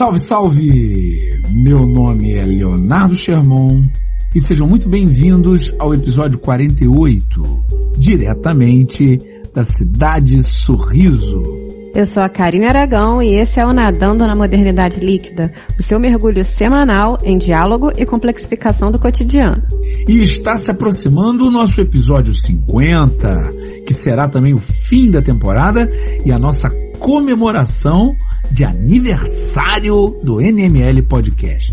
Salve, salve! Meu nome é Leonardo Sherman e sejam muito bem-vindos ao episódio 48, diretamente da cidade Sorriso. Eu sou a Karine Aragão e esse é o Nadando na Modernidade Líquida, o seu mergulho semanal em diálogo e complexificação do cotidiano. E está se aproximando o nosso episódio 50, que será também o fim da temporada e a nossa comemoração de aniversário do NML Podcast.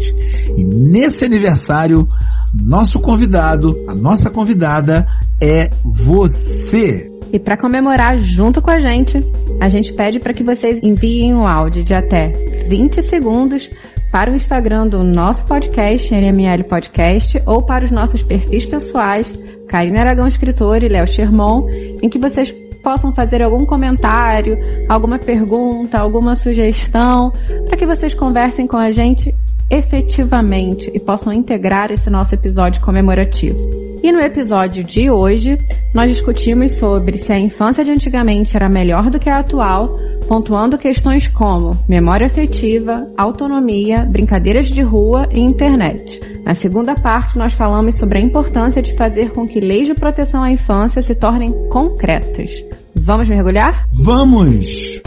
E nesse aniversário, nosso convidado, a nossa convidada é você. E para comemorar junto com a gente, a gente pede para que vocês enviem um áudio de até 20 segundos para o Instagram do nosso podcast, NML Podcast, ou para os nossos perfis pessoais, Karina Aragão Escritor e Léo Sherman, em que vocês possam fazer algum comentário, alguma pergunta, alguma sugestão, para que vocês conversem com a gente efetivamente e possam integrar esse nosso episódio comemorativo. E no episódio de hoje, nós discutimos sobre se a infância de antigamente era melhor do que a atual, pontuando questões como memória afetiva, autonomia, brincadeiras de rua e internet. Na segunda parte, nós falamos sobre a importância de fazer com que leis de proteção à infância se tornem concretas. Vamos mergulhar? Vamos!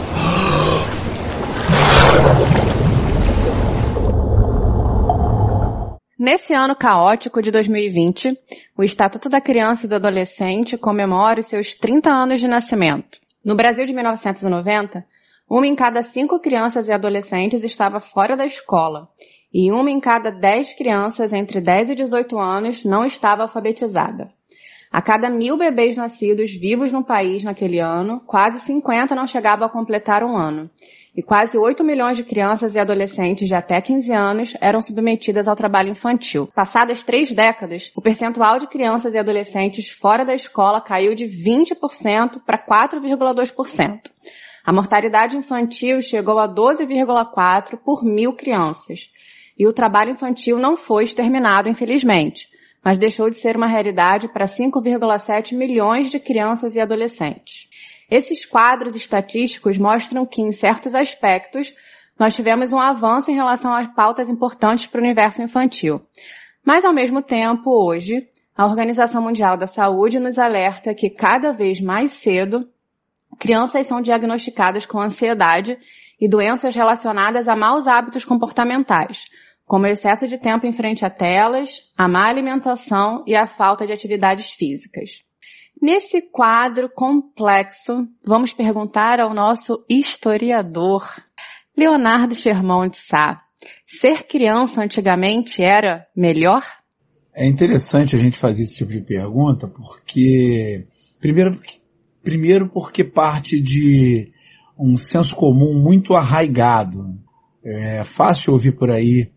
Nesse ano caótico de 2020, o Estatuto da Criança e do Adolescente comemora os seus 30 anos de nascimento. No Brasil de 1990, uma em cada cinco crianças e adolescentes estava fora da escola, e uma em cada dez crianças entre 10 e 18 anos não estava alfabetizada. A cada mil bebês nascidos vivos no país naquele ano, quase 50 não chegavam a completar um ano e quase 8 milhões de crianças e adolescentes de até 15 anos eram submetidas ao trabalho infantil. Passadas três décadas, o percentual de crianças e adolescentes fora da escola caiu de 20% para 4,2%. A mortalidade infantil chegou a 12,4 por mil crianças. E o trabalho infantil não foi exterminado, infelizmente, mas deixou de ser uma realidade para 5,7 milhões de crianças e adolescentes. Esses quadros estatísticos mostram que, em certos aspectos, nós tivemos um avanço em relação às pautas importantes para o universo infantil. Mas, ao mesmo tempo, hoje, a Organização Mundial da Saúde nos alerta que cada vez mais cedo crianças são diagnosticadas com ansiedade e doenças relacionadas a maus hábitos comportamentais, como excesso de tempo em frente a telas, a má alimentação e a falta de atividades físicas. Nesse quadro complexo, vamos perguntar ao nosso historiador, Leonardo Sherman de Sá. Ser criança antigamente era melhor? É interessante a gente fazer esse tipo de pergunta porque, primeiro, primeiro porque parte de um senso comum muito arraigado. É fácil ouvir por aí,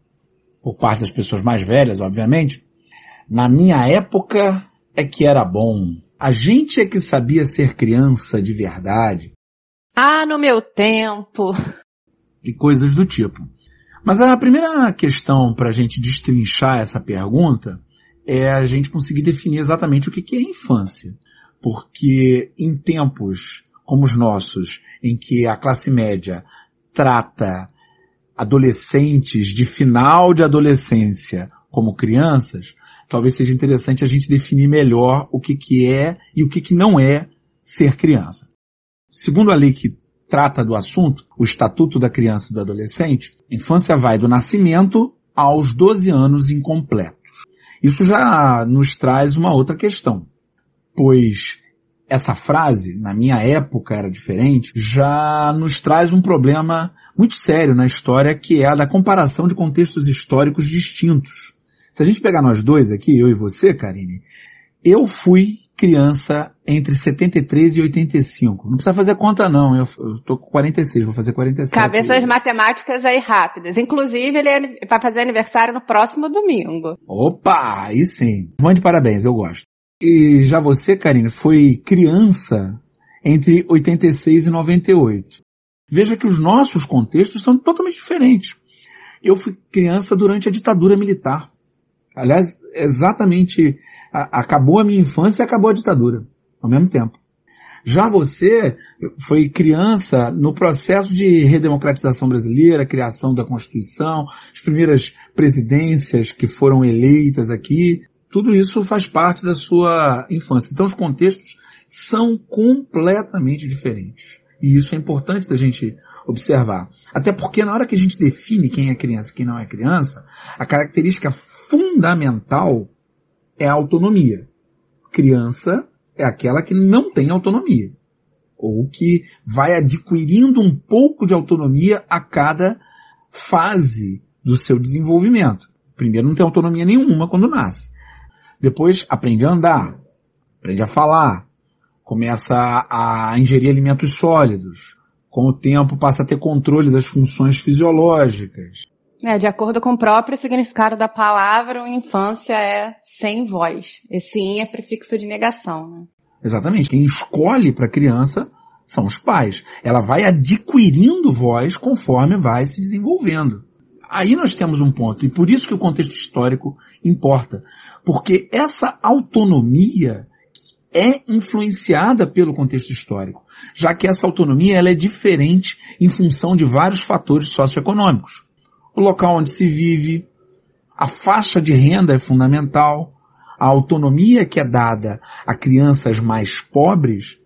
por parte das pessoas mais velhas, obviamente, na minha época é que era bom. A gente é que sabia ser criança de verdade. Ah, no meu tempo. E coisas do tipo. Mas a primeira questão para a gente destrinchar essa pergunta é a gente conseguir definir exatamente o que é infância. Porque em tempos como os nossos, em que a classe média trata adolescentes de final de adolescência como crianças, talvez seja interessante a gente definir melhor o que, que é e o que, que não é ser criança. Segundo a lei que trata do assunto, o Estatuto da Criança e do Adolescente, infância vai do nascimento aos 12 anos incompletos. Isso já nos traz uma outra questão, pois essa frase, na minha época era diferente, já nos traz um problema muito sério na história que é a da comparação de contextos históricos distintos. Se a gente pegar nós dois aqui, eu e você, Karine, eu fui criança entre 73 e 85. Não precisa fazer conta não, eu, eu tô com 46, vou fazer 47. Cabeças matemáticas aí rápidas. Inclusive, ele é, vai fazer aniversário no próximo domingo. Opa, aí sim. Mande parabéns, eu gosto. E já você, Karine, foi criança entre 86 e 98. Veja que os nossos contextos são totalmente diferentes. Eu fui criança durante a ditadura militar. Aliás, exatamente, a, acabou a minha infância e acabou a ditadura, ao mesmo tempo. Já você foi criança no processo de redemocratização brasileira, criação da Constituição, as primeiras presidências que foram eleitas aqui. Tudo isso faz parte da sua infância. Então os contextos são completamente diferentes. E isso é importante da gente observar. Até porque na hora que a gente define quem é criança e quem não é criança, a característica fundamental é a autonomia. Criança é aquela que não tem autonomia. Ou que vai adquirindo um pouco de autonomia a cada fase do seu desenvolvimento. Primeiro não tem autonomia nenhuma quando nasce. Depois aprende a andar, aprende a falar, começa a ingerir alimentos sólidos. Com o tempo passa a ter controle das funções fisiológicas. É, de acordo com o próprio significado da palavra, infância é sem voz. Esse in é prefixo de negação. Né? Exatamente. Quem escolhe para a criança são os pais. Ela vai adquirindo voz conforme vai se desenvolvendo. Aí nós temos um ponto, e por isso que o contexto histórico importa. Porque essa autonomia é influenciada pelo contexto histórico, já que essa autonomia ela é diferente em função de vários fatores socioeconômicos. O local onde se vive, a faixa de renda é fundamental, a autonomia que é dada a crianças mais pobres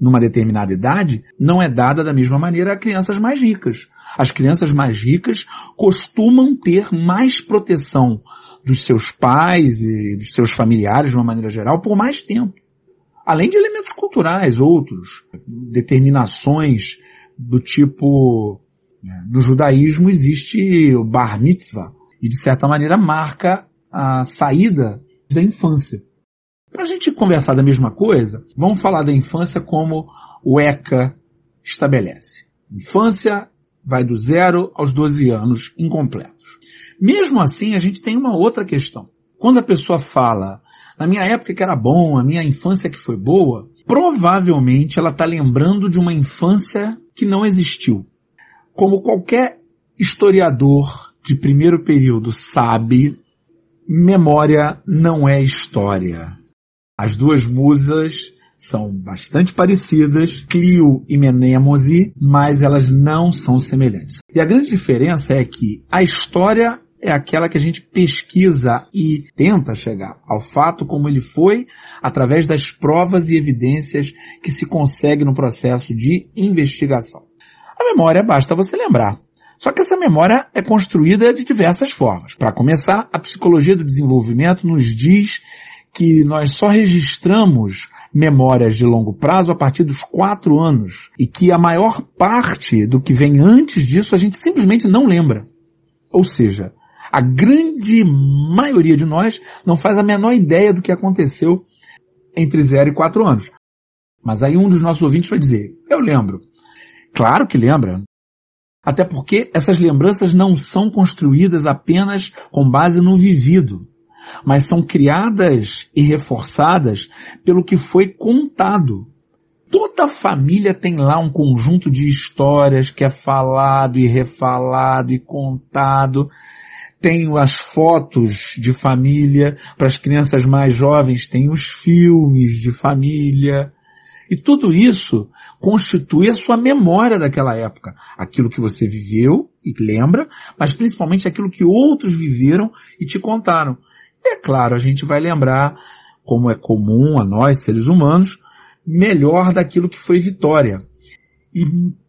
numa determinada idade não é dada da mesma maneira a crianças mais ricas. As crianças mais ricas costumam ter mais proteção dos seus pais e dos seus familiares de uma maneira geral por mais tempo. Além de elementos culturais, outros, determinações do tipo, no judaísmo existe o bar mitzvah, e de certa maneira marca a saída da infância. Para a gente conversar da mesma coisa, vamos falar da infância como o ECA estabelece. Infância vai do zero aos 12 anos incompletos. Mesmo assim, a gente tem uma outra questão. Quando a pessoa fala, na minha época que era bom, a minha infância que foi boa, provavelmente ela está lembrando de uma infância que não existiu. Como qualquer historiador de primeiro período sabe, memória não é história. As duas musas são bastante parecidas, Clio e Menemos, mas elas não são semelhantes. E a grande diferença é que a história é aquela que a gente pesquisa e tenta chegar ao fato como ele foi através das provas e evidências que se consegue no processo de investigação. A memória basta você lembrar. Só que essa memória é construída de diversas formas. Para começar, a psicologia do desenvolvimento nos diz que nós só registramos memórias de longo prazo a partir dos quatro anos e que a maior parte do que vem antes disso a gente simplesmente não lembra. Ou seja, a grande maioria de nós não faz a menor ideia do que aconteceu entre 0 e 4 anos. Mas aí um dos nossos ouvintes vai dizer, eu lembro. Claro que lembra. Até porque essas lembranças não são construídas apenas com base no vivido, mas são criadas e reforçadas pelo que foi contado. Toda família tem lá um conjunto de histórias que é falado e refalado e contado. Tem as fotos de família, para as crianças mais jovens tem os filmes de família. E tudo isso constitui a sua memória daquela época. Aquilo que você viveu e lembra, mas principalmente aquilo que outros viveram e te contaram. E é claro, a gente vai lembrar, como é comum a nós, seres humanos, melhor daquilo que foi vitória. E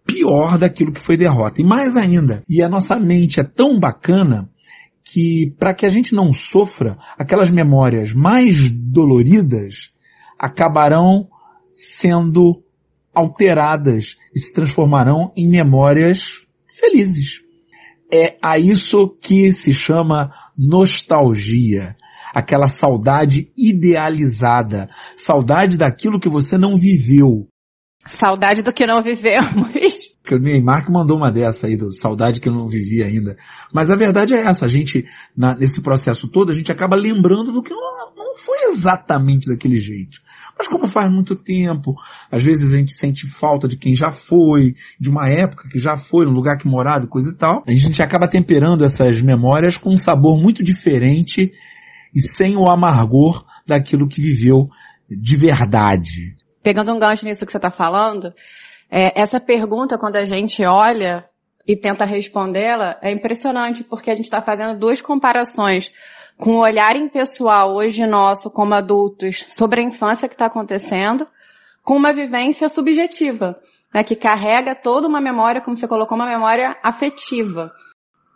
pior daquilo que foi derrota. E mais ainda, e a nossa mente é tão bacana que para que a gente não sofra, aquelas memórias mais doloridas acabarão sendo alteradas e se transformarão em memórias felizes. É a isso que se chama nostalgia. Aquela saudade idealizada. Saudade daquilo que você não viveu. Saudade do que não vivemos. que o Neymar que mandou uma dessa aí, do saudade que eu não vivi ainda. Mas a verdade é essa, a gente, na, nesse processo todo, a gente acaba lembrando do que não, não foi exatamente daquele jeito. Mas como faz muito tempo, às vezes a gente sente falta de quem já foi, de uma época que já foi, um lugar que morava, coisa e tal, a gente acaba temperando essas memórias com um sabor muito diferente e sem o amargor daquilo que viveu de verdade. pegando um gancho nisso que você está falando, é, essa pergunta, quando a gente olha e tenta respondê-la, é impressionante, porque a gente está fazendo duas comparações com o olhar impessoal hoje nosso como adultos sobre a infância que está acontecendo, com uma vivência subjetiva, né, que carrega toda uma memória, como você colocou, uma memória afetiva.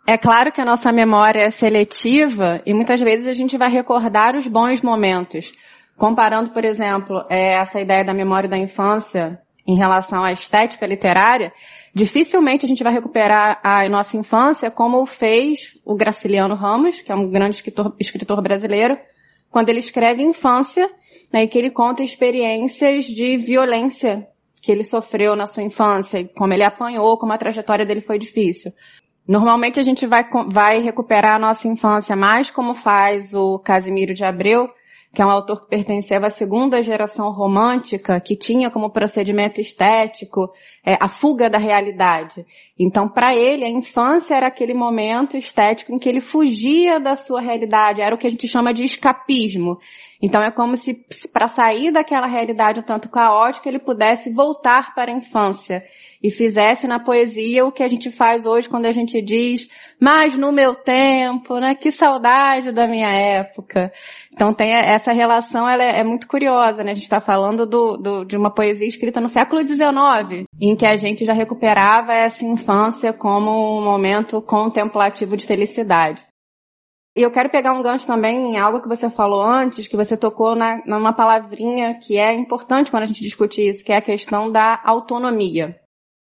É claro que a nossa memória é seletiva e muitas vezes a gente vai recordar os bons momentos. Comparando, por exemplo, é, essa ideia da memória da infância em relação à estética literária, dificilmente a gente vai recuperar a nossa infância como fez o Graciliano Ramos, que é um grande escritor, escritor brasileiro, quando ele escreve Infância, né, e que ele conta experiências de violência que ele sofreu na sua infância, como ele apanhou, como a trajetória dele foi difícil. Normalmente a gente vai, vai recuperar a nossa infância mais como faz o Casimiro de Abreu, que é um autor que pertenceva à segunda geração romântica, que tinha como procedimento estético é, a fuga da realidade. Então, para ele, a infância era aquele momento estético em que ele fugia da sua realidade, era o que a gente chama de escapismo. Então, é como se, para sair daquela realidade um tanto caótica, ele pudesse voltar para a infância e fizesse na poesia o que a gente faz hoje quando a gente diz, mas no meu tempo, né? Que saudade da minha época. Então tem essa relação, ela é, é muito curiosa, né? A gente está falando do, do, de uma poesia escrita no século XIX, em que a gente já recuperava essa infância como um momento contemplativo de felicidade. E eu quero pegar um gancho também em algo que você falou antes, que você tocou na, numa palavrinha que é importante quando a gente discute isso, que é a questão da autonomia.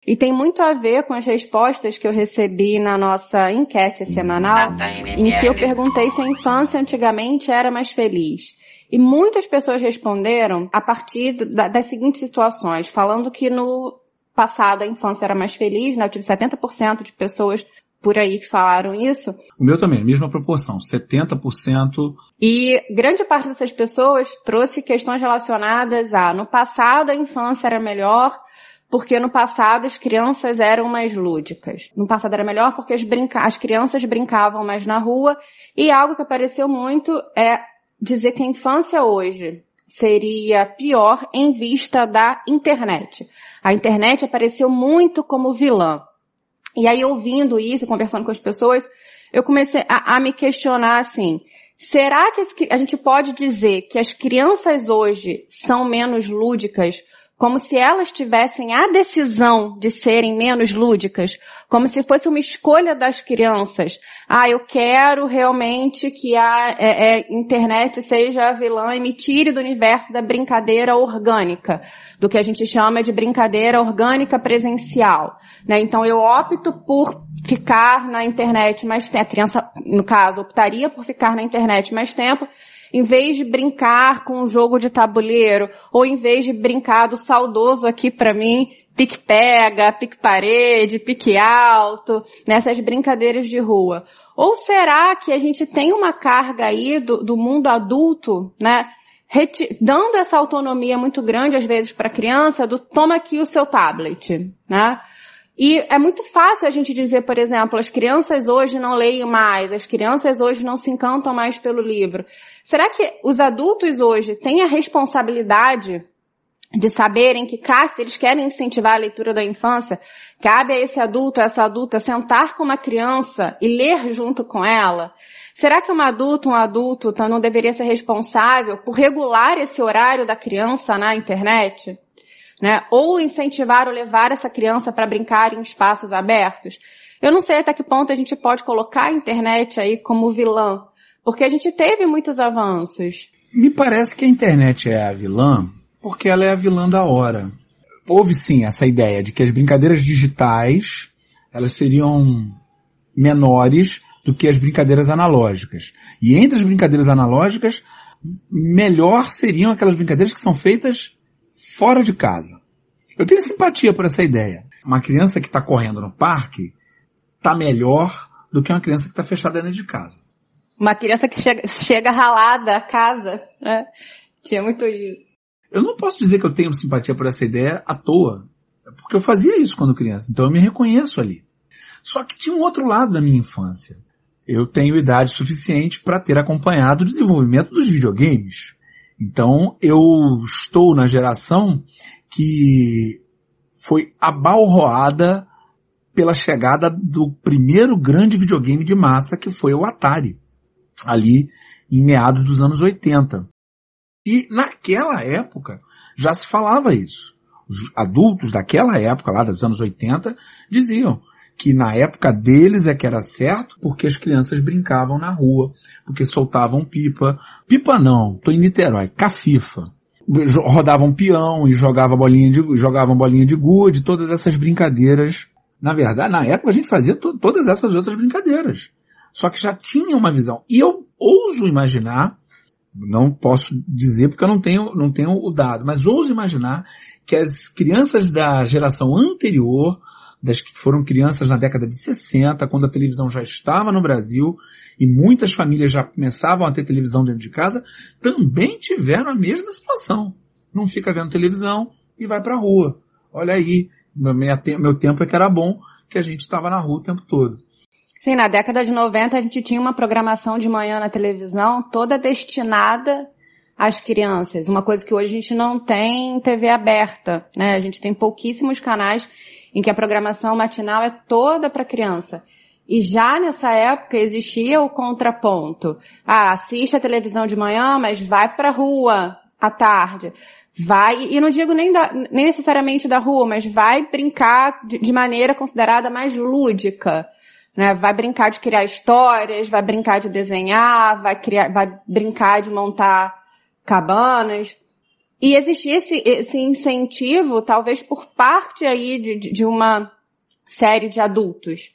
E tem muito a ver com as respostas que eu recebi na nossa enquete semanal, em que eu perguntei se a infância antigamente era mais feliz. E muitas pessoas responderam a partir das seguintes situações, falando que no passado a infância era mais feliz, né? Eu tive 70% de pessoas por aí que falaram isso. O meu também, mesma proporção, 70%. E grande parte dessas pessoas trouxe questões relacionadas a no passado a infância era melhor, porque no passado as crianças eram mais lúdicas. No passado era melhor porque as, brinca as crianças brincavam mais na rua e algo que apareceu muito é dizer que a infância hoje seria pior em vista da internet. A internet apareceu muito como vilã. E aí ouvindo isso, conversando com as pessoas, eu comecei a, a me questionar assim, será que a gente pode dizer que as crianças hoje são menos lúdicas? Como se elas tivessem a decisão de serem menos lúdicas, como se fosse uma escolha das crianças. Ah, eu quero realmente que a é, é, internet seja a vilã e me tire do universo da brincadeira orgânica, do que a gente chama de brincadeira orgânica presencial. Né? Então eu opto por ficar na internet mais tempo, a criança, no caso, optaria por ficar na internet mais tempo, em vez de brincar com um jogo de tabuleiro, ou em vez de brincar do saudoso aqui para mim, pique-pega, pique-parede, pique-alto, nessas brincadeiras de rua. Ou será que a gente tem uma carga aí do, do mundo adulto, né? Dando essa autonomia muito grande às vezes para a criança do toma aqui o seu tablet, né? E é muito fácil a gente dizer, por exemplo, as crianças hoje não leem mais, as crianças hoje não se encantam mais pelo livro. Será que os adultos hoje têm a responsabilidade de saberem que, se eles querem incentivar a leitura da infância, cabe a esse adulto, a essa adulta, sentar com uma criança e ler junto com ela? Será que um adulto, um adulto, então, não deveria ser responsável por regular esse horário da criança na internet? né? Ou incentivar ou levar essa criança para brincar em espaços abertos. Eu não sei até que ponto a gente pode colocar a internet aí como vilã, porque a gente teve muitos avanços. Me parece que a internet é a vilã porque ela é a vilã da hora. Houve sim essa ideia de que as brincadeiras digitais elas seriam menores do que as brincadeiras analógicas. E entre as brincadeiras analógicas, melhor seriam aquelas brincadeiras que são feitas fora de casa. Eu tenho simpatia por essa ideia. Uma criança que está correndo no parque está melhor do que uma criança que está fechada dentro de casa. Uma criança que chega, chega ralada a casa, né? Tinha muito isso. Eu não posso dizer que eu tenho simpatia por essa ideia à toa. Porque eu fazia isso quando criança, então eu me reconheço ali. Só que tinha um outro lado da minha infância. Eu tenho idade suficiente para ter acompanhado o desenvolvimento dos videogames. Então eu estou na geração que foi abalroada pela chegada do primeiro grande videogame de massa que foi o Atari, ali em meados dos anos 80. E naquela época já se falava isso. Os adultos daquela época, lá dos anos 80, diziam que na época deles é que era certo porque as crianças brincavam na rua, porque soltavam pipa. Pipa não, tô em Niterói, cafifa. Rodavam peão e jogavam bolinha de, jogavam bolinha de gude, todas essas brincadeiras. Na verdade, na época a gente fazia to todas essas outras brincadeiras. Só que já tinha uma visão. E eu ouso imaginar, não posso dizer porque eu não tenho, não tenho o dado, mas ouso imaginar que as crianças da geração anterior das que foram crianças na década de 60, quando a televisão já estava no Brasil e muitas famílias já começavam a ter televisão dentro de casa, também tiveram a mesma situação. Não fica vendo televisão e vai para a rua. Olha aí, meu, tempo é que era bom, que a gente estava na rua o tempo todo. Sim, na década de 90 a gente tinha uma programação de manhã na televisão toda destinada às crianças. Uma coisa que hoje a gente não tem TV aberta, né? A gente tem pouquíssimos canais em que a programação matinal é toda para criança. E já nessa época existia o contraponto. Ah, assiste a televisão de manhã, mas vai para a rua à tarde. Vai, e não digo nem, da, nem necessariamente da rua, mas vai brincar de, de maneira considerada mais lúdica. Né? Vai brincar de criar histórias, vai brincar de desenhar, vai, criar, vai brincar de montar cabanas. E existia esse, esse incentivo, talvez por parte aí de, de uma série de adultos.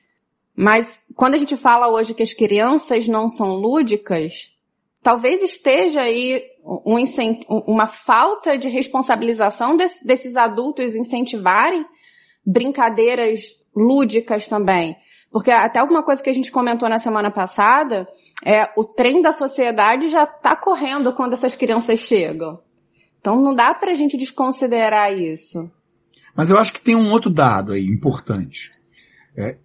Mas quando a gente fala hoje que as crianças não são lúdicas, talvez esteja aí um, uma falta de responsabilização desse, desses adultos incentivarem brincadeiras lúdicas também. Porque até alguma coisa que a gente comentou na semana passada, é o trem da sociedade já está correndo quando essas crianças chegam. Então não dá para a gente desconsiderar isso. Mas eu acho que tem um outro dado aí importante. É,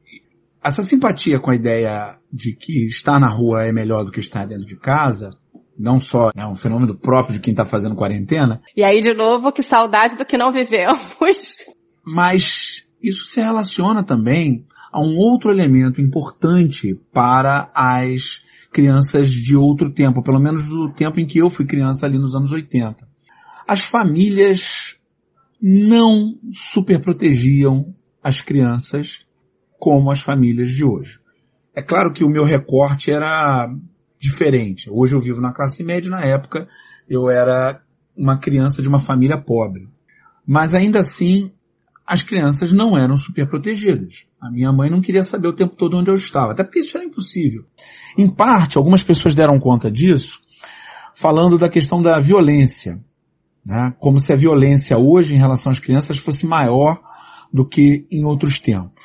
essa simpatia com a ideia de que estar na rua é melhor do que estar dentro de casa, não só é um fenômeno próprio de quem está fazendo quarentena. E aí, de novo, que saudade do que não vivemos. Mas isso se relaciona também a um outro elemento importante para as crianças de outro tempo, pelo menos do tempo em que eu fui criança ali nos anos 80 as famílias não superprotegiam as crianças como as famílias de hoje. É claro que o meu recorte era diferente. Hoje eu vivo na classe média, na época eu era uma criança de uma família pobre. Mas ainda assim, as crianças não eram superprotegidas. A minha mãe não queria saber o tempo todo onde eu estava, até porque isso era impossível. Em parte, algumas pessoas deram conta disso, falando da questão da violência né? como se a violência hoje em relação às crianças fosse maior do que em outros tempos.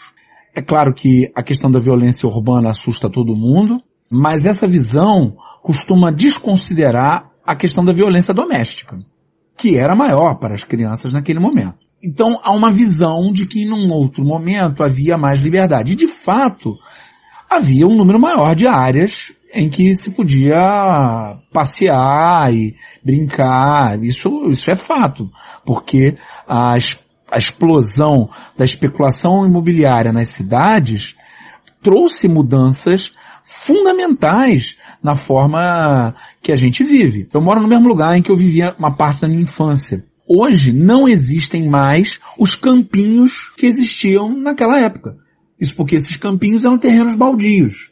É claro que a questão da violência urbana assusta todo mundo, mas essa visão costuma desconsiderar a questão da violência doméstica, que era maior para as crianças naquele momento. Então há uma visão de que num outro momento havia mais liberdade. E de fato, havia um número maior de áreas em que se podia passear e brincar. Isso, isso é fato, porque a, a explosão da especulação imobiliária nas cidades trouxe mudanças fundamentais na forma que a gente vive. Eu moro no mesmo lugar em que eu vivia uma parte da minha infância. Hoje não existem mais os campinhos que existiam naquela época. Isso porque esses campinhos eram terrenos baldios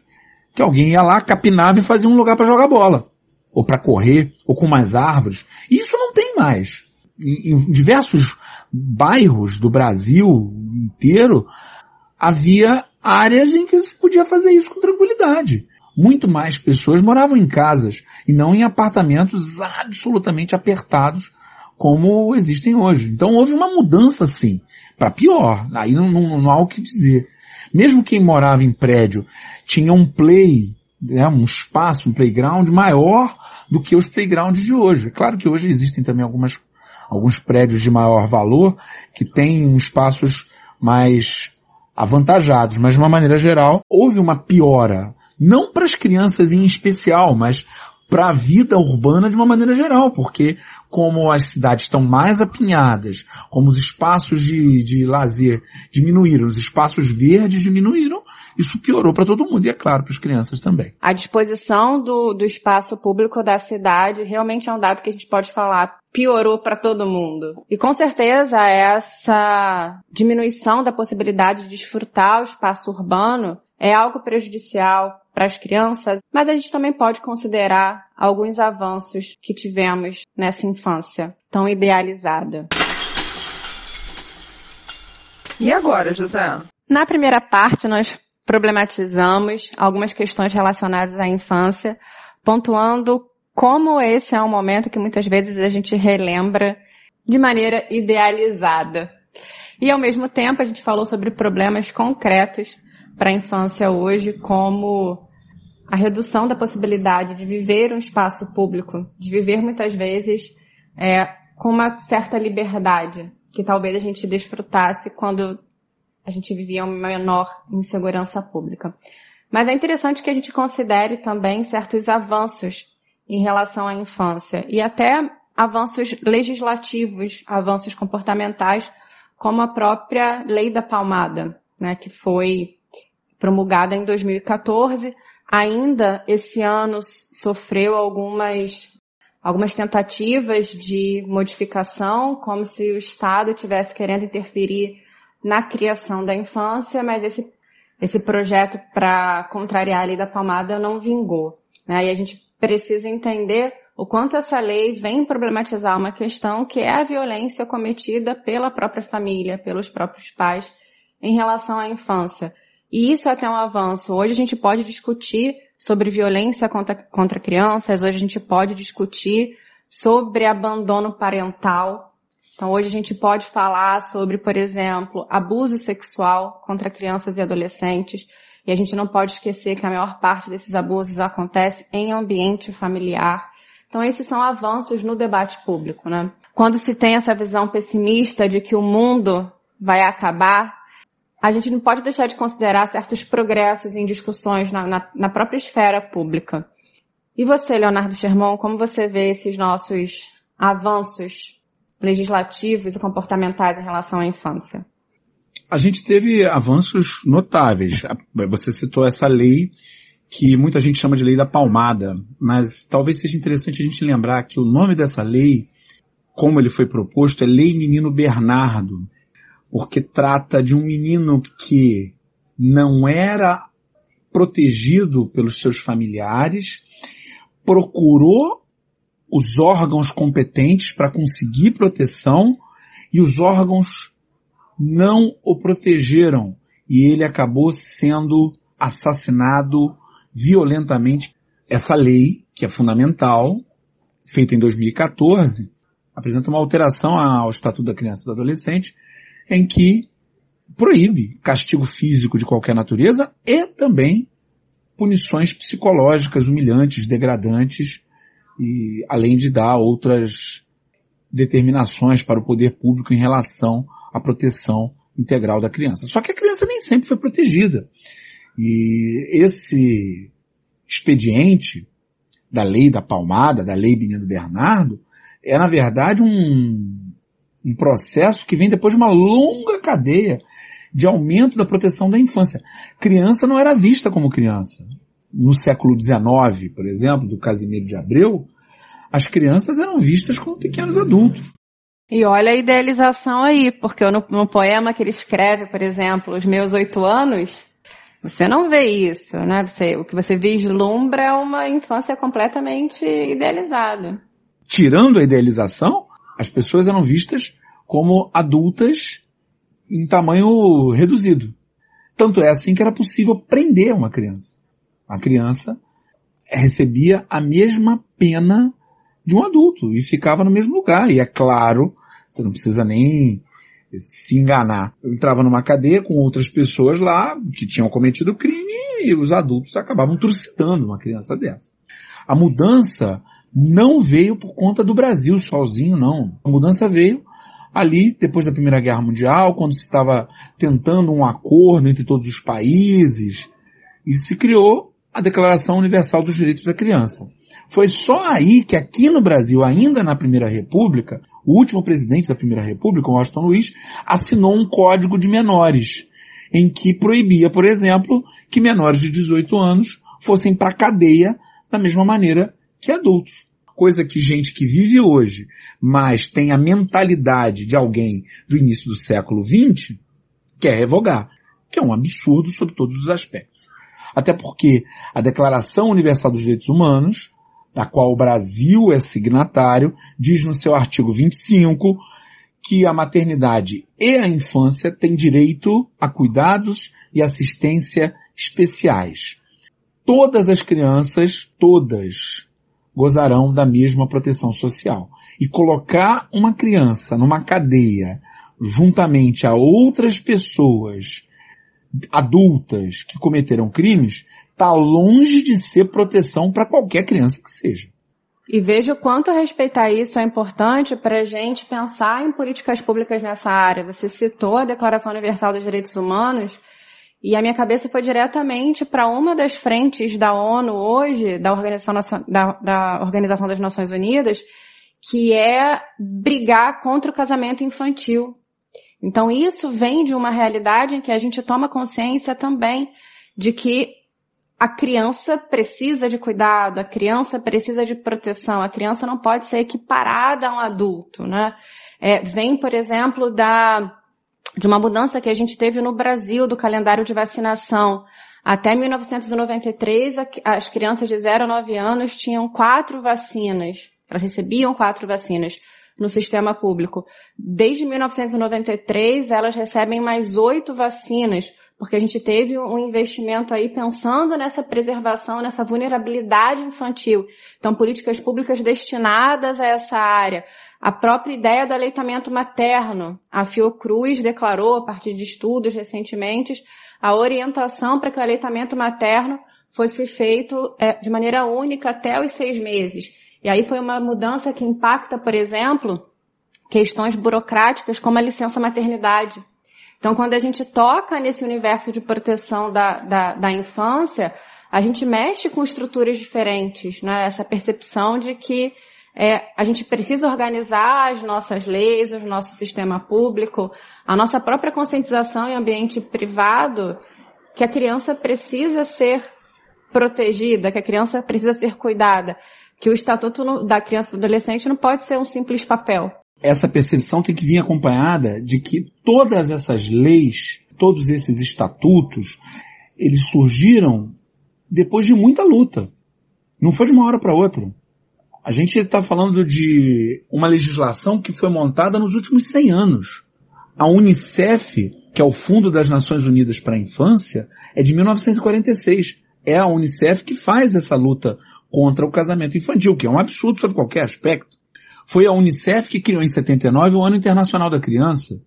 que alguém ia lá, capinava e fazia um lugar para jogar bola. Ou para correr, ou com mais árvores. E isso não tem mais. Em, em diversos bairros do Brasil inteiro, havia áreas em que se podia fazer isso com tranquilidade. Muito mais pessoas moravam em casas e não em apartamentos absolutamente apertados como existem hoje. Então houve uma mudança sim, para pior. Aí não, não, não há o que dizer. Mesmo quem morava em prédio tinha um play, né, um espaço, um playground maior do que os playgrounds de hoje. É claro que hoje existem também algumas, alguns prédios de maior valor que têm espaços mais avantajados, mas de uma maneira geral houve uma piora, não para as crianças em especial, mas para a vida urbana de uma maneira geral, porque como as cidades estão mais apinhadas, como os espaços de, de lazer diminuíram, os espaços verdes diminuíram, isso piorou para todo mundo e é claro para as crianças também. A disposição do, do espaço público da cidade realmente é um dado que a gente pode falar piorou para todo mundo. E com certeza essa diminuição da possibilidade de desfrutar o espaço urbano é algo prejudicial para as crianças, mas a gente também pode considerar alguns avanços que tivemos nessa infância tão idealizada. E agora, José? Na primeira parte, nós problematizamos algumas questões relacionadas à infância, pontuando como esse é um momento que muitas vezes a gente relembra de maneira idealizada. E ao mesmo tempo a gente falou sobre problemas concretos para a infância hoje, como a redução da possibilidade de viver um espaço público, de viver muitas vezes é, com uma certa liberdade, que talvez a gente desfrutasse quando a gente vivia uma menor insegurança pública. Mas é interessante que a gente considere também certos avanços em relação à infância e até avanços legislativos, avanços comportamentais, como a própria Lei da Palmada, né, que foi promulgada em 2014. Ainda esse ano sofreu algumas algumas tentativas de modificação, como se o Estado tivesse querendo interferir na criação da infância, mas esse, esse projeto para contrariar a lei da palmada não vingou. Né? E a gente precisa entender o quanto essa lei vem problematizar uma questão que é a violência cometida pela própria família, pelos próprios pais, em relação à infância. E isso é até um avanço. Hoje a gente pode discutir sobre violência contra, contra crianças, hoje a gente pode discutir sobre abandono parental, então hoje a gente pode falar sobre, por exemplo, abuso sexual contra crianças e adolescentes. E a gente não pode esquecer que a maior parte desses abusos acontece em ambiente familiar. Então esses são avanços no debate público, né? Quando se tem essa visão pessimista de que o mundo vai acabar, a gente não pode deixar de considerar certos progressos em discussões na, na, na própria esfera pública. E você, Leonardo Sherman, como você vê esses nossos avanços legislativos e comportamentais em relação à infância? A gente teve avanços notáveis. Você citou essa lei que muita gente chama de lei da palmada, mas talvez seja interessante a gente lembrar que o nome dessa lei, como ele foi proposto, é Lei Menino Bernardo, porque trata de um menino que não era protegido pelos seus familiares, procurou os órgãos competentes para conseguir proteção e os órgãos não o protegeram e ele acabou sendo assassinado violentamente. Essa lei, que é fundamental, feita em 2014, apresenta uma alteração ao Estatuto da Criança e do Adolescente, em que proíbe castigo físico de qualquer natureza e também punições psicológicas humilhantes, degradantes, e além de dar outras determinações para o poder público em relação à proteção integral da criança. Só que a criança nem sempre foi protegida. E esse expediente da lei da palmada, da lei Benito Bernardo, é na verdade um, um processo que vem depois de uma longa cadeia de aumento da proteção da infância. Criança não era vista como criança no século XIX, por exemplo, do Casimiro de Abreu, as crianças eram vistas como pequenos adultos. E olha a idealização aí, porque no, no poema que ele escreve, por exemplo, Os Meus Oito Anos, você não vê isso, né? Você, o que você vislumbra é uma infância completamente idealizada. Tirando a idealização, as pessoas eram vistas como adultas em tamanho reduzido. Tanto é assim que era possível prender uma criança. A criança recebia a mesma pena de um adulto e ficava no mesmo lugar. E é claro, você não precisa nem se enganar. Eu entrava numa cadeia com outras pessoas lá que tinham cometido crime e os adultos acabavam trucidando uma criança dessa. A mudança não veio por conta do Brasil sozinho, não. A mudança veio ali depois da Primeira Guerra Mundial, quando se estava tentando um acordo entre todos os países e se criou a Declaração Universal dos Direitos da Criança. Foi só aí que aqui no Brasil, ainda na Primeira República, o último presidente da Primeira República, Washington Luiz, assinou um código de menores, em que proibia, por exemplo, que menores de 18 anos fossem para cadeia da mesma maneira que adultos. Coisa que gente que vive hoje, mas tem a mentalidade de alguém do início do século XX, quer revogar. Que é um absurdo sob todos os aspectos. Até porque a Declaração Universal dos Direitos Humanos, da qual o Brasil é signatário, diz no seu artigo 25 que a maternidade e a infância têm direito a cuidados e assistência especiais. Todas as crianças, todas, gozarão da mesma proteção social. E colocar uma criança numa cadeia juntamente a outras pessoas adultas que cometeram crimes está longe de ser proteção para qualquer criança que seja. E veja o quanto respeitar isso é importante para a gente pensar em políticas públicas nessa área. Você citou a Declaração Universal dos Direitos Humanos e a minha cabeça foi diretamente para uma das frentes da ONU hoje, da Organização, da, da Organização das Nações Unidas, que é brigar contra o casamento infantil. Então isso vem de uma realidade em que a gente toma consciência também de que a criança precisa de cuidado, a criança precisa de proteção, a criança não pode ser equiparada a um adulto, né? É, vem, por exemplo, da, de uma mudança que a gente teve no Brasil do calendário de vacinação. Até 1993, as crianças de 0 a 9 anos tinham quatro vacinas. Elas recebiam quatro vacinas no sistema público. Desde 1993, elas recebem mais oito vacinas, porque a gente teve um investimento aí pensando nessa preservação, nessa vulnerabilidade infantil. Então, políticas públicas destinadas a essa área. A própria ideia do aleitamento materno. A Fiocruz declarou, a partir de estudos recentemente, a orientação para que o aleitamento materno fosse feito é, de maneira única até os seis meses. E aí foi uma mudança que impacta, por exemplo, questões burocráticas como a licença maternidade. Então, quando a gente toca nesse universo de proteção da, da, da infância, a gente mexe com estruturas diferentes, né? Essa percepção de que é, a gente precisa organizar as nossas leis, o nosso sistema público, a nossa própria conscientização em ambiente privado, que a criança precisa ser protegida, que a criança precisa ser cuidada que o estatuto da criança e do adolescente não pode ser um simples papel. Essa percepção tem que vir acompanhada de que todas essas leis, todos esses estatutos, eles surgiram depois de muita luta. Não foi de uma hora para outra. A gente está falando de uma legislação que foi montada nos últimos 100 anos. A Unicef, que é o Fundo das Nações Unidas para a Infância, é de 1946. É a Unicef que faz essa luta contra o casamento infantil, que é um absurdo sob qualquer aspecto. Foi a Unicef que criou em 79 o Ano Internacional da Criança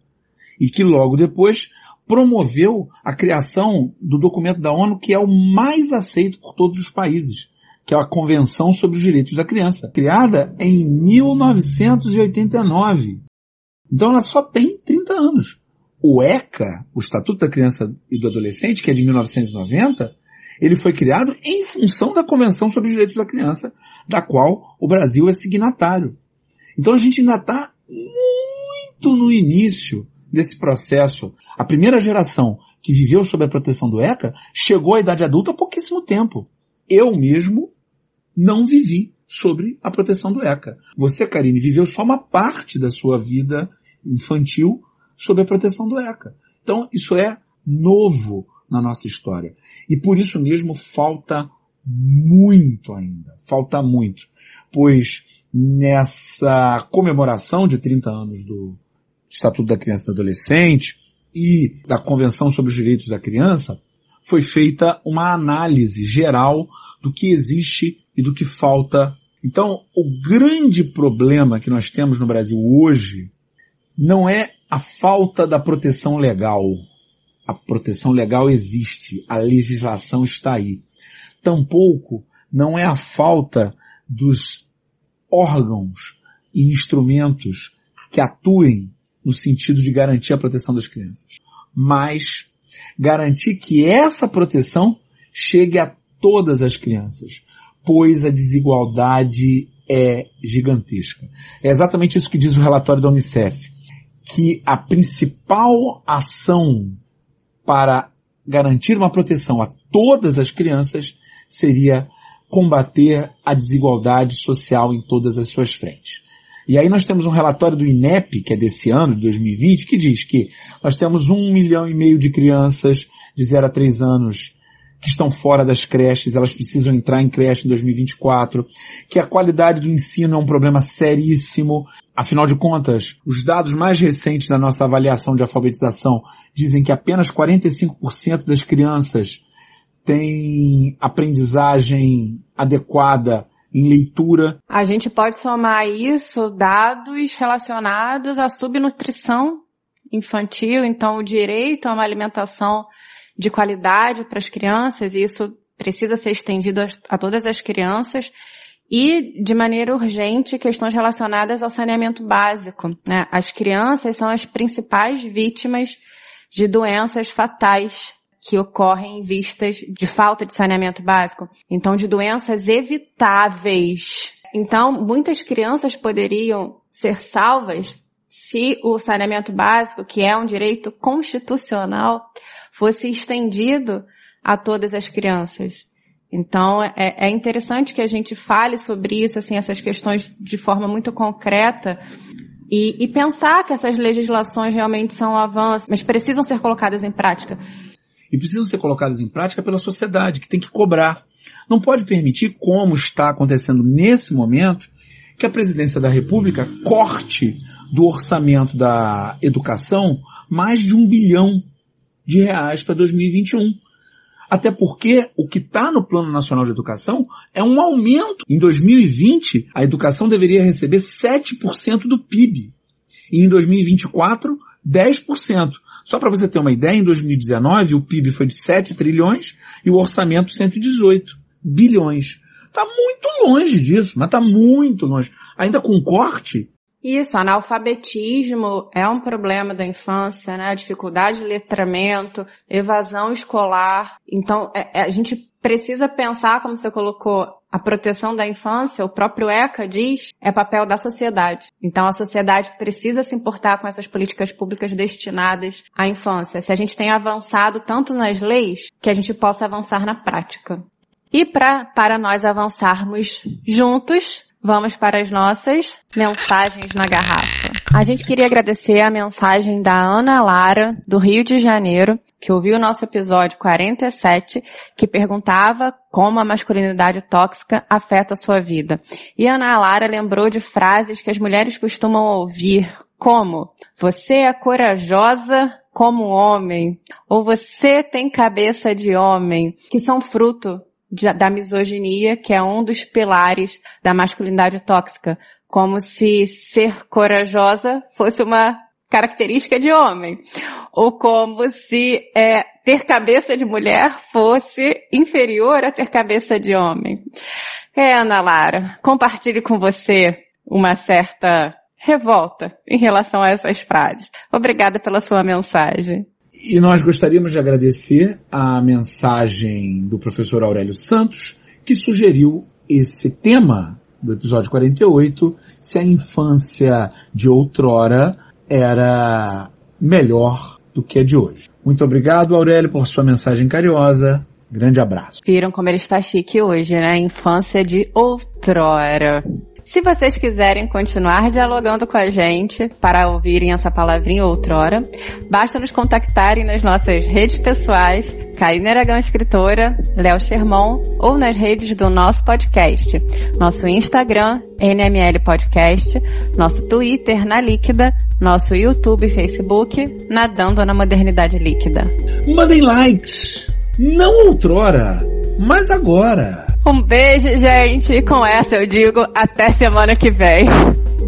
e que logo depois promoveu a criação do documento da ONU que é o mais aceito por todos os países, que é a Convenção sobre os Direitos da Criança, criada em 1989. Então ela só tem 30 anos. O ECA, o Estatuto da Criança e do Adolescente, que é de 1990, ele foi criado em função da Convenção sobre os Direitos da Criança, da qual o Brasil é signatário. Então a gente ainda está muito no início desse processo. A primeira geração que viveu sob a proteção do ECA chegou à idade adulta há pouquíssimo tempo. Eu mesmo não vivi sobre a proteção do ECA. Você, Karine, viveu só uma parte da sua vida infantil sob a proteção do ECA. Então, isso é novo na nossa história. E por isso mesmo falta muito ainda. Falta muito. Pois nessa comemoração de 30 anos do Estatuto da Criança e do Adolescente e da Convenção sobre os Direitos da Criança, foi feita uma análise geral do que existe e do que falta. Então, o grande problema que nós temos no Brasil hoje não é a falta da proteção legal, a proteção legal existe, a legislação está aí. Tampouco não é a falta dos órgãos e instrumentos que atuem no sentido de garantir a proteção das crianças, mas garantir que essa proteção chegue a todas as crianças, pois a desigualdade é gigantesca. É exatamente isso que diz o relatório da Unicef, que a principal ação para garantir uma proteção a todas as crianças seria combater a desigualdade social em todas as suas frentes. E aí nós temos um relatório do INEP, que é desse ano, de 2020, que diz que nós temos um milhão e meio de crianças de 0 a 3 anos que estão fora das creches, elas precisam entrar em creche em 2024, que a qualidade do ensino é um problema seríssimo. Afinal de contas, os dados mais recentes da nossa avaliação de alfabetização dizem que apenas 45% das crianças têm aprendizagem adequada em leitura. A gente pode somar isso dados relacionados à subnutrição infantil, então o direito a uma alimentação de qualidade para as crianças, e isso precisa ser estendido a, todas as crianças, e de maneira urgente questões relacionadas ao saneamento básico. Né? As crianças são as principais vítimas de doenças fatais que ocorrem em vistas de falta de saneamento básico. Então, de doenças evitáveis. Então, muitas crianças poderiam ser salvas se o saneamento básico, que é um direito constitucional, fosse estendido a todas as crianças. Então, é, é, interessante que a gente fale sobre isso, assim, essas questões de forma muito concreta e, e pensar que essas legislações realmente são avanços, mas precisam ser colocadas em prática. E precisam ser colocadas em prática pela sociedade, que tem que cobrar. Não pode permitir, como está acontecendo nesse momento, que a presidência da República corte do orçamento da educação mais de um bilhão de reais para 2021. Até porque o que está no Plano Nacional de Educação é um aumento. Em 2020, a educação deveria receber 7% do PIB. E em 2024, 10%. Só para você ter uma ideia, em 2019 o PIB foi de 7 trilhões e o orçamento 118 bilhões. Está muito longe disso, mas está muito longe. Ainda com corte, isso, analfabetismo é um problema da infância, né? Dificuldade de letramento, evasão escolar. Então, é, é, a gente precisa pensar, como você colocou, a proteção da infância, o próprio ECA diz, é papel da sociedade. Então a sociedade precisa se importar com essas políticas públicas destinadas à infância. Se a gente tem avançado tanto nas leis, que a gente possa avançar na prática. E pra, para nós avançarmos juntos, Vamos para as nossas mensagens na garrafa. A gente queria agradecer a mensagem da Ana Lara, do Rio de Janeiro, que ouviu o nosso episódio 47, que perguntava como a masculinidade tóxica afeta a sua vida. E Ana Lara lembrou de frases que as mulheres costumam ouvir, como você é corajosa como homem, ou você tem cabeça de homem, que são fruto da misoginia, que é um dos pilares da masculinidade tóxica, como se ser corajosa fosse uma característica de homem, ou como se é, ter cabeça de mulher fosse inferior a ter cabeça de homem. É, Ana Lara, compartilhe com você uma certa revolta em relação a essas frases. Obrigada pela sua mensagem. E nós gostaríamos de agradecer a mensagem do professor Aurélio Santos, que sugeriu esse tema do episódio 48, se a infância de outrora era melhor do que a de hoje. Muito obrigado, Aurélio, por sua mensagem carinhosa. Grande abraço. Viram como ele está chique hoje, né? Infância de outrora. Se vocês quiserem continuar dialogando com a gente para ouvirem essa palavrinha outrora, basta nos contactarem nas nossas redes pessoais, Karine Aragão Escritora, Léo Sherman, ou nas redes do nosso podcast. Nosso Instagram, NML Podcast, nosso Twitter, na Líquida, nosso YouTube e Facebook, Nadando na Modernidade Líquida. Mandem likes! Não outrora, mas agora! Um beijo, gente. Com essa eu digo até semana que vem.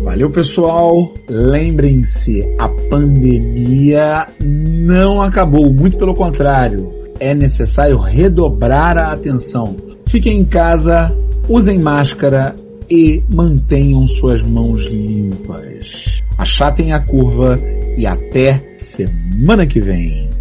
Valeu, pessoal. Lembrem-se, a pandemia não acabou, muito pelo contrário. É necessário redobrar a atenção. Fiquem em casa, usem máscara e mantenham suas mãos limpas. Achatem a curva e até semana que vem.